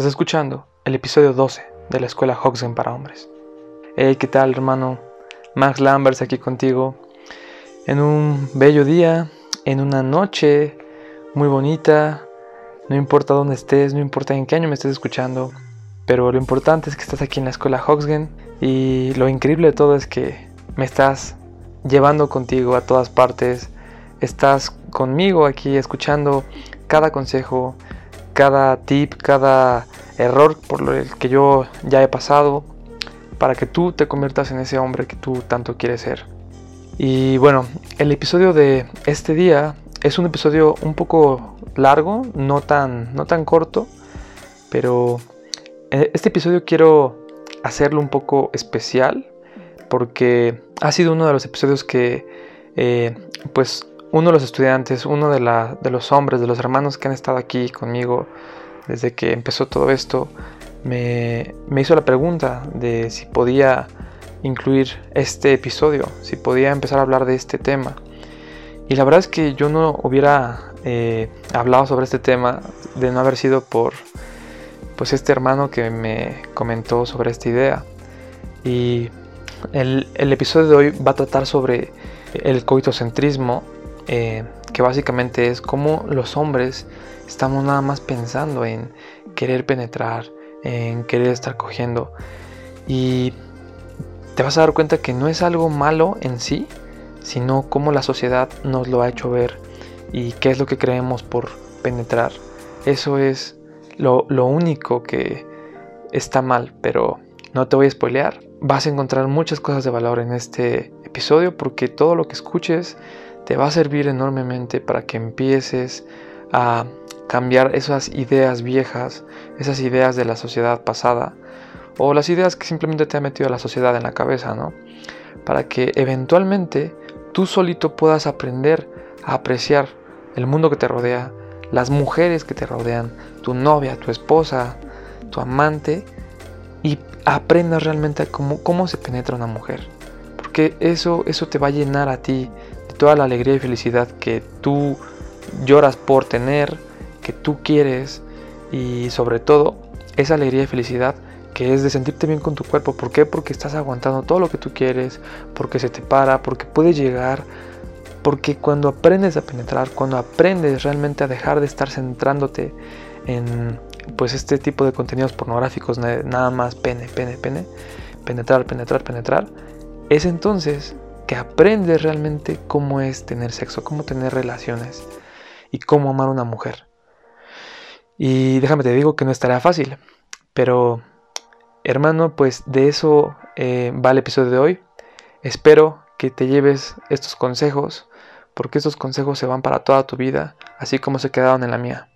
Estás escuchando el episodio 12 de la escuela Hoxgen para hombres. Hey, ¿qué tal, hermano? Max Lambers aquí contigo. En un bello día, en una noche muy bonita. No importa dónde estés, no importa en qué año me estés escuchando, pero lo importante es que estás aquí en la escuela Hoxgen y lo increíble de todo es que me estás llevando contigo a todas partes. Estás conmigo aquí escuchando cada consejo, cada tip, cada error por el que yo ya he pasado, para que tú te conviertas en ese hombre que tú tanto quieres ser. Y bueno, el episodio de este día es un episodio un poco largo, no tan, no tan corto, pero este episodio quiero hacerlo un poco especial porque ha sido uno de los episodios que eh, pues uno de los estudiantes, uno de, los hombres, de los hermanos que han estado aquí conmigo desde que empezó todo esto, me, hizo la pregunta de si podía incluir este episodio, si podía empezar a hablar de este tema. Y la verdad es que yo no hubiera eh, hablado sobre este tema de no haber sido por pues este hermano que me comentó sobre esta idea. Y el, el episodio de hoy va a tratar sobre el coitocentrismo eh, que básicamente es cómo los hombres estamos nada más pensando en querer penetrar, en querer estar cogiendo. Y te vas a dar cuenta que no es algo malo en sí, sino cómo la sociedad nos lo ha hecho ver y qué es lo que creemos por penetrar. Eso es lo, lo único que está mal, pero no te voy a spoilear. Vas a encontrar muchas cosas de valor en este episodio porque todo lo que escuches te va a servir enormemente para que empieces a cambiar esas ideas viejas, esas ideas de la sociedad pasada o las ideas que simplemente te ha metido la sociedad en la cabeza, ¿no? Para que eventualmente tú solito puedas aprender a apreciar el mundo que te rodea, las mujeres que te rodean, tu novia, tu esposa, tu amante y aprendas realmente cómo, cómo se penetra una mujer. Porque eso, eso te va a llenar a ti toda la alegría y felicidad que tú lloras por tener, que tú quieres y sobre todo esa alegría y felicidad que es de sentirte bien con tu cuerpo. ¿Por qué? Porque estás aguantando todo lo que tú quieres, porque se te para, porque puedes llegar, porque cuando aprendes a penetrar, cuando aprendes realmente a dejar de estar centrándote en pues este tipo de contenidos pornográficos, nada más pene, pene, pene, penetrar, penetrar, penetrar, es entonces que aprendes realmente cómo es tener sexo, cómo tener relaciones y cómo amar a una mujer. Y déjame te digo que no estará fácil, pero hermano, pues de eso eh, va el episodio de hoy. Espero que te lleves estos consejos, porque estos consejos se van para toda tu vida, así como se quedaron en la mía.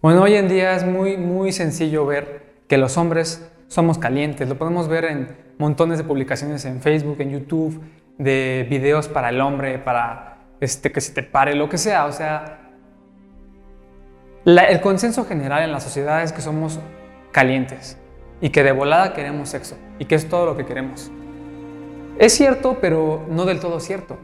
Bueno, hoy en día es muy, muy sencillo ver que los hombres somos calientes. Lo podemos ver en montones de publicaciones en Facebook, en YouTube, de videos para el hombre, para este, que se te pare, lo que sea. O sea, el consenso general en la sociedad es que somos calientes y que de volada queremos sexo y que es todo lo que queremos. Es cierto, pero no del todo cierto.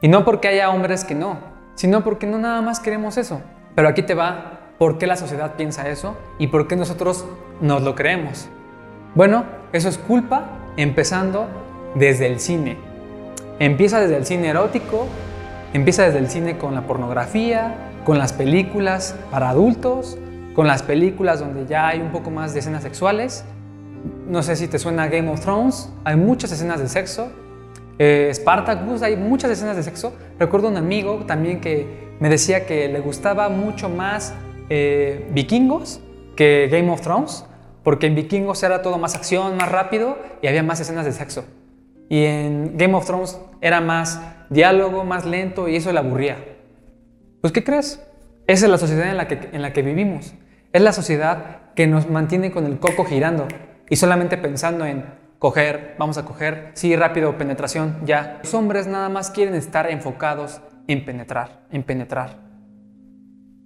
Y no porque haya hombres que no, sino porque no nada más queremos eso. Pero aquí te va por qué la sociedad piensa eso y por qué nosotros nos lo creemos. Bueno, eso es culpa empezando desde el cine. Empieza desde el cine erótico, empieza desde el cine con la pornografía, con las películas para adultos, con las películas donde ya hay un poco más de escenas sexuales. No sé si te suena Game of Thrones, hay muchas escenas de sexo. Eh, Spartacus, hay muchas escenas de sexo. Recuerdo un amigo también que me decía que le gustaba mucho más eh, Vikingos que Game of Thrones, porque en Vikingos era todo más acción, más rápido y había más escenas de sexo. Y en Game of Thrones era más diálogo, más lento y eso le aburría. Pues ¿qué crees? Esa es la sociedad en la que, en la que vivimos. Es la sociedad que nos mantiene con el coco girando y solamente pensando en coger, vamos a coger, sí, rápido, penetración, ya. Los hombres nada más quieren estar enfocados en penetrar, en penetrar.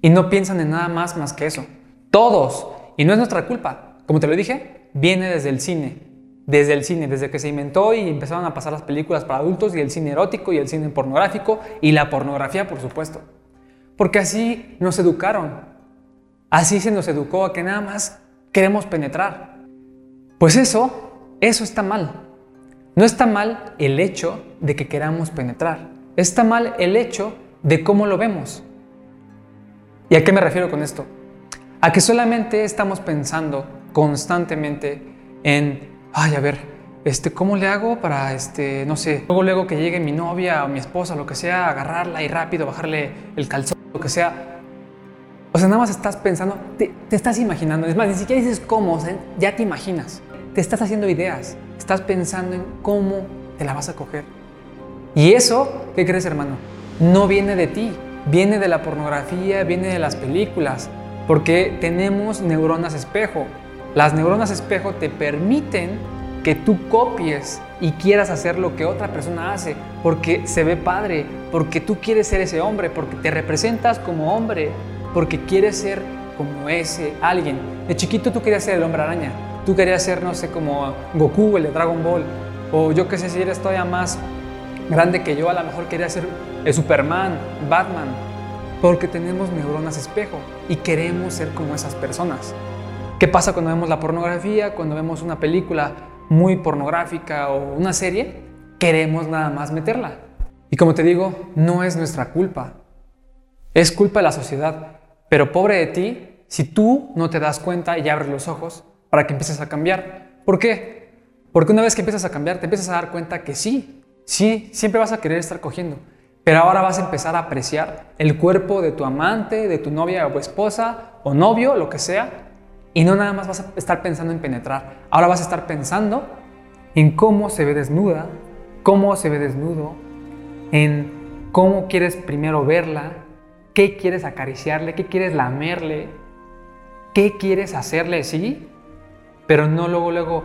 Y no piensan en nada más más que eso. Todos. Y no es nuestra culpa. Como te lo dije, viene desde el cine. desde el cine, desde que se inventó y empezaron a pasar las películas para adultos y el cine erótico y el cine pornográfico y la pornografía, por supuesto. Porque así nos educaron. Así se nos educó a que nada más queremos penetrar. Pues eso, eso está mal. No está mal el hecho de que queramos penetrar. Está mal el hecho de cómo lo vemos. ¿Y a qué me refiero con esto? A que solamente estamos pensando constantemente en ay, a ver, este, ¿cómo le hago para, este, no sé, luego, luego que llegue mi novia o mi esposa, lo que sea, agarrarla y rápido bajarle el calzón, lo que sea? O sea, nada más estás pensando, te, estás imaginando. Es más, ni siquiera dices cómo, ya te imaginas. Te estás haciendo ideas. Estás pensando en cómo te la vas a coger. Y eso, ¿qué crees, hermano? No viene de ti. Viene de la pornografía, viene de las películas. Porque tenemos neuronas espejo. Las neuronas espejo te permiten que tú copies y quieras hacer lo que otra persona hace, porque se ve padre, porque tú quieres ser ese hombre, porque te representas como hombre, porque quieres ser como ese alguien. De chiquito tú querías ser el hombre araña, tú querías ser, no sé, como Goku, el de Dragon Ball, o yo qué sé si eres todavía más grande que yo, a lo mejor querías ser Superman, Batman, porque tenemos neuronas espejo y queremos ser como esas personas. ¿Qué pasa cuando vemos la pornografía? Cuando vemos una película muy pornográfica o una serie, queremos nada más meterla. Y como te digo, no es nuestra culpa. Es culpa de la sociedad. Pero pobre de ti si tú no te das cuenta y abres los ojos para que empieces a cambiar. ¿Por qué? Porque una vez que empiezas a cambiar, te empiezas a dar cuenta que sí, sí, siempre vas a querer estar cogiendo. Pero ahora vas a empezar a apreciar el cuerpo de tu amante, de tu novia o esposa o novio, lo que sea, y no nada más vas a estar pensando en penetrar, ahora vas a estar pensando en cómo se ve desnuda, cómo se ve desnudo, en cómo quieres primero verla, qué quieres acariciarle, qué quieres lamerle, qué quieres hacerle, sí, pero no luego, luego,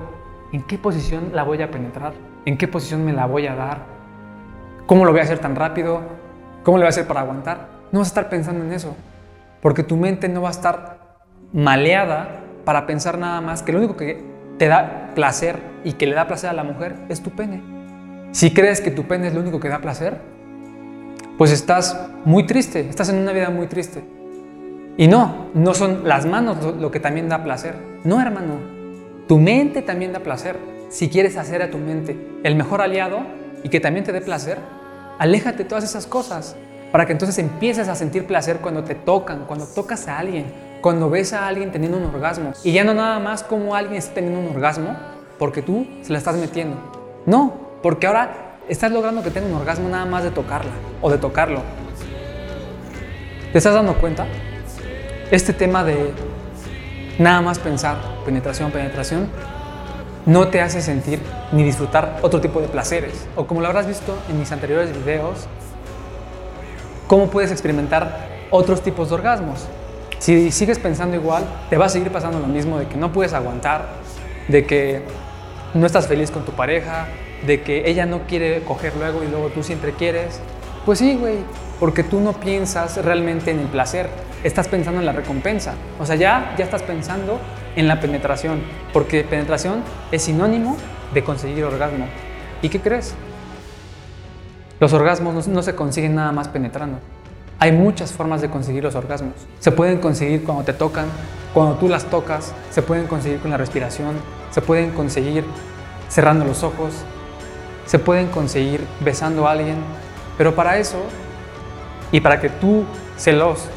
en qué posición la voy a penetrar, en qué posición me la voy a dar, cómo lo voy a hacer tan rápido, cómo le voy a hacer para aguantar. No vas a estar pensando en eso, porque tu mente no va a estar maleada para pensar nada más que lo único que te da placer y que le da placer a la mujer es tu pene. Si crees que tu pene es lo único que da placer, pues estás muy triste, estás en una vida muy triste. Y no, no son las manos lo que también da placer. No, hermano, tu mente también da placer. Si quieres hacer a tu mente el mejor aliado y que también te dé placer, aléjate de todas esas cosas para que entonces empieces a sentir placer cuando te tocan, cuando tocas a alguien, cuando ves a alguien teniendo un orgasmo. Y ya no nada más como alguien está teniendo un orgasmo porque tú se la estás metiendo. No, porque ahora estás logrando que tenga un orgasmo nada más de tocarla o de tocarlo. ¿Te estás dando cuenta? Este tema de nada más pensar penetración, penetración, no te hace sentir ni disfrutar otro tipo de placeres. O como lo habrás visto en mis anteriores videos, cómo puedes experimentar otros tipos de orgasmos. Si sigues pensando igual, te va a seguir pasando lo mismo de que no puedes aguantar, de que no estás feliz con tu pareja, de que ella no quiere coger luego y luego tú siempre quieres. Pues sí, güey, porque tú no piensas realmente en el placer, estás pensando en la recompensa. O sea, ya, ya estás pensando en la penetración, porque penetración es sinónimo de conseguir orgasmo. ¿Y qué crees? Los orgasmos no se consiguen nada más penetrando. Hay muchas formas de conseguir los orgasmos. Se pueden conseguir cuando te tocan, cuando tú las tocas, se pueden conseguir con la respiración, se pueden conseguir cerrando los ojos, se pueden conseguir besando a alguien, pero para eso y para que tú se los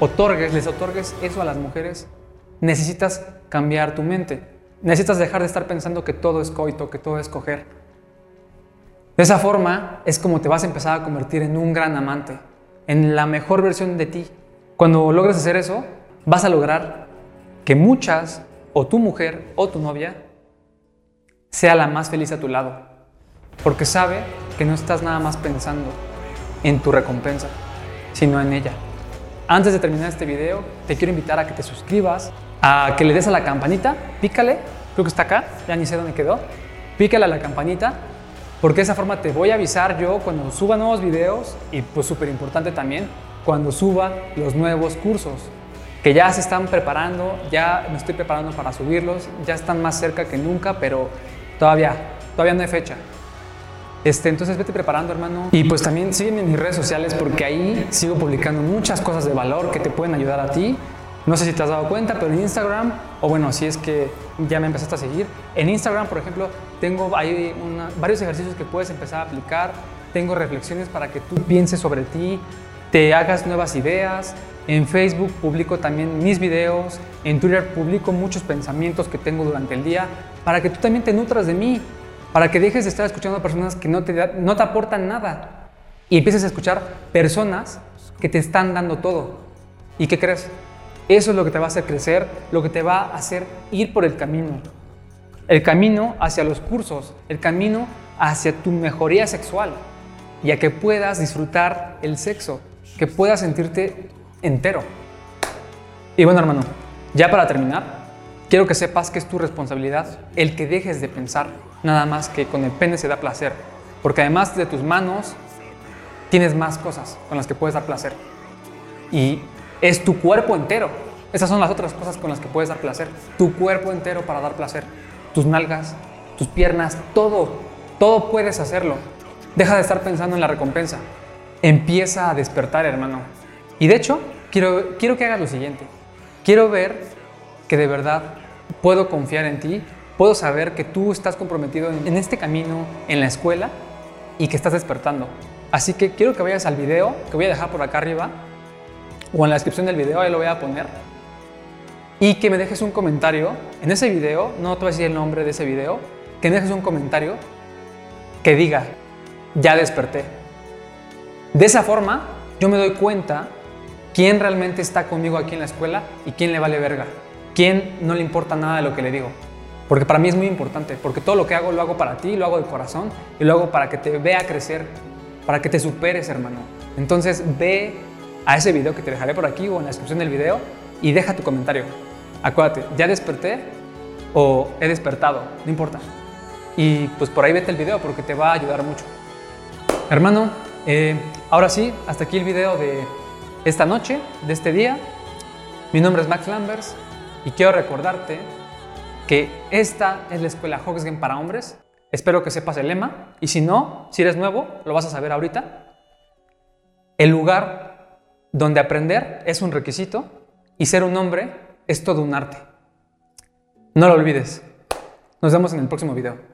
otorgues, les otorgues eso a las mujeres, necesitas cambiar tu mente. Necesitas dejar de estar pensando que todo es coito, que todo es coger. De esa forma es como te vas a empezar a convertir en un gran amante, en la mejor versión de ti. Cuando logres hacer eso, vas a lograr que muchas, o tu mujer o tu novia, sea la más feliz a tu lado. Porque sabe que no estás nada más pensando en tu recompensa, sino en ella. Antes de terminar este video, te quiero invitar a que te suscribas, a que le des a la campanita, pícale, creo que está acá, ya ni sé dónde quedó, pícale a la campanita porque de esa forma te voy a avisar yo cuando suba nuevos videos y pues súper importante también cuando suba los nuevos cursos que ya se están preparando, ya me estoy preparando para subirlos, ya están más cerca que nunca, pero Todavía, todavía no hay fecha. Este, entonces vete preparando, hermano. Y pues también sígueme en mis redes sociales porque ahí sigo publicando muchas cosas de valor que te pueden ayudar a ti. No sé si te has dado cuenta, pero en Instagram, o bueno, si es que ya me empezaste a seguir, en Instagram, por ejemplo, tengo ahí varios ejercicios que puedes empezar a aplicar. Tengo reflexiones para que tú pienses sobre ti, te hagas nuevas ideas. En Facebook publico también mis videos. En Twitter publico muchos pensamientos que tengo durante el día para que tú también te nutras de mí para que dejes de estar escuchando a personas que no te, no te aportan nada y empieces a escuchar personas que te están dando todo. ¿Y qué crees? Eso es lo que te va a hacer crecer, lo que te va a hacer ir por el camino. El camino hacia los cursos, el camino hacia tu mejoría sexual y a que puedas disfrutar el sexo, que puedas sentirte entero. Y bueno, hermano, ya para terminar, quiero que sepas que es tu responsabilidad el que dejes de pensar nada más que con el pene se da placer. Porque además de tus manos, tienes más cosas con las que puedes dar placer. Y es tu cuerpo entero. Esas son las otras cosas con las que puedes dar placer. Tu cuerpo entero para dar placer. Tus nalgas, tus piernas, todo. Todo puedes hacerlo. Deja de estar pensando en la recompensa. Empieza a despertar, hermano. Y de hecho, quiero, quiero que hagas lo siguiente. Quiero ver que de verdad puedo confiar en ti puedo saber que tú estás comprometido en este camino, en la escuela, y que estás despertando. Así que quiero que vayas al video, que voy a dejar por acá arriba, o en la descripción del video, ahí lo voy a poner, y que me dejes un comentario en ese video, no te voy a decir el nombre de ese video, que me dejes un comentario que diga, ya desperté. De esa forma, yo me doy cuenta quién realmente está conmigo aquí en la escuela y quién le vale verga, quién no le importa nada de lo que le digo. Porque para mí es muy importante, porque todo lo que hago lo hago para ti, lo hago de corazón y lo hago para que te vea crecer, para que te superes, hermano. Entonces ve a ese video que te dejaré por aquí o en la descripción del video y deja tu comentario. Acuérdate, ¿ya desperté o he despertado? No importa. Y pues por ahí vete el video porque te va a ayudar mucho. Hermano, eh, ahora sí, hasta aquí el video de esta noche, de este día. Mi nombre es Max Lambers y quiero recordarte que esta es la escuela Hoxgen para hombres. Espero que sepas el lema y si no, si eres nuevo, lo vas a saber ahorita. El lugar donde aprender es un requisito y ser un hombre es todo un arte. No lo olvides. Nos vemos en el próximo video.